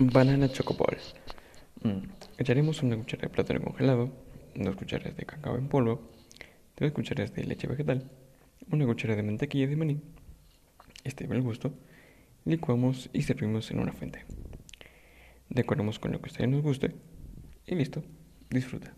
Banana Chocoball. Mm, Echaremos una cucharada de plátano congelado, dos cucharas de cacao en polvo, tres cucharas de leche vegetal, una cucharada de mantequilla de maní. Este el gusto. Licuamos y servimos en una fuente. Decoremos con lo que a ustedes nos guste y listo. Disfruta.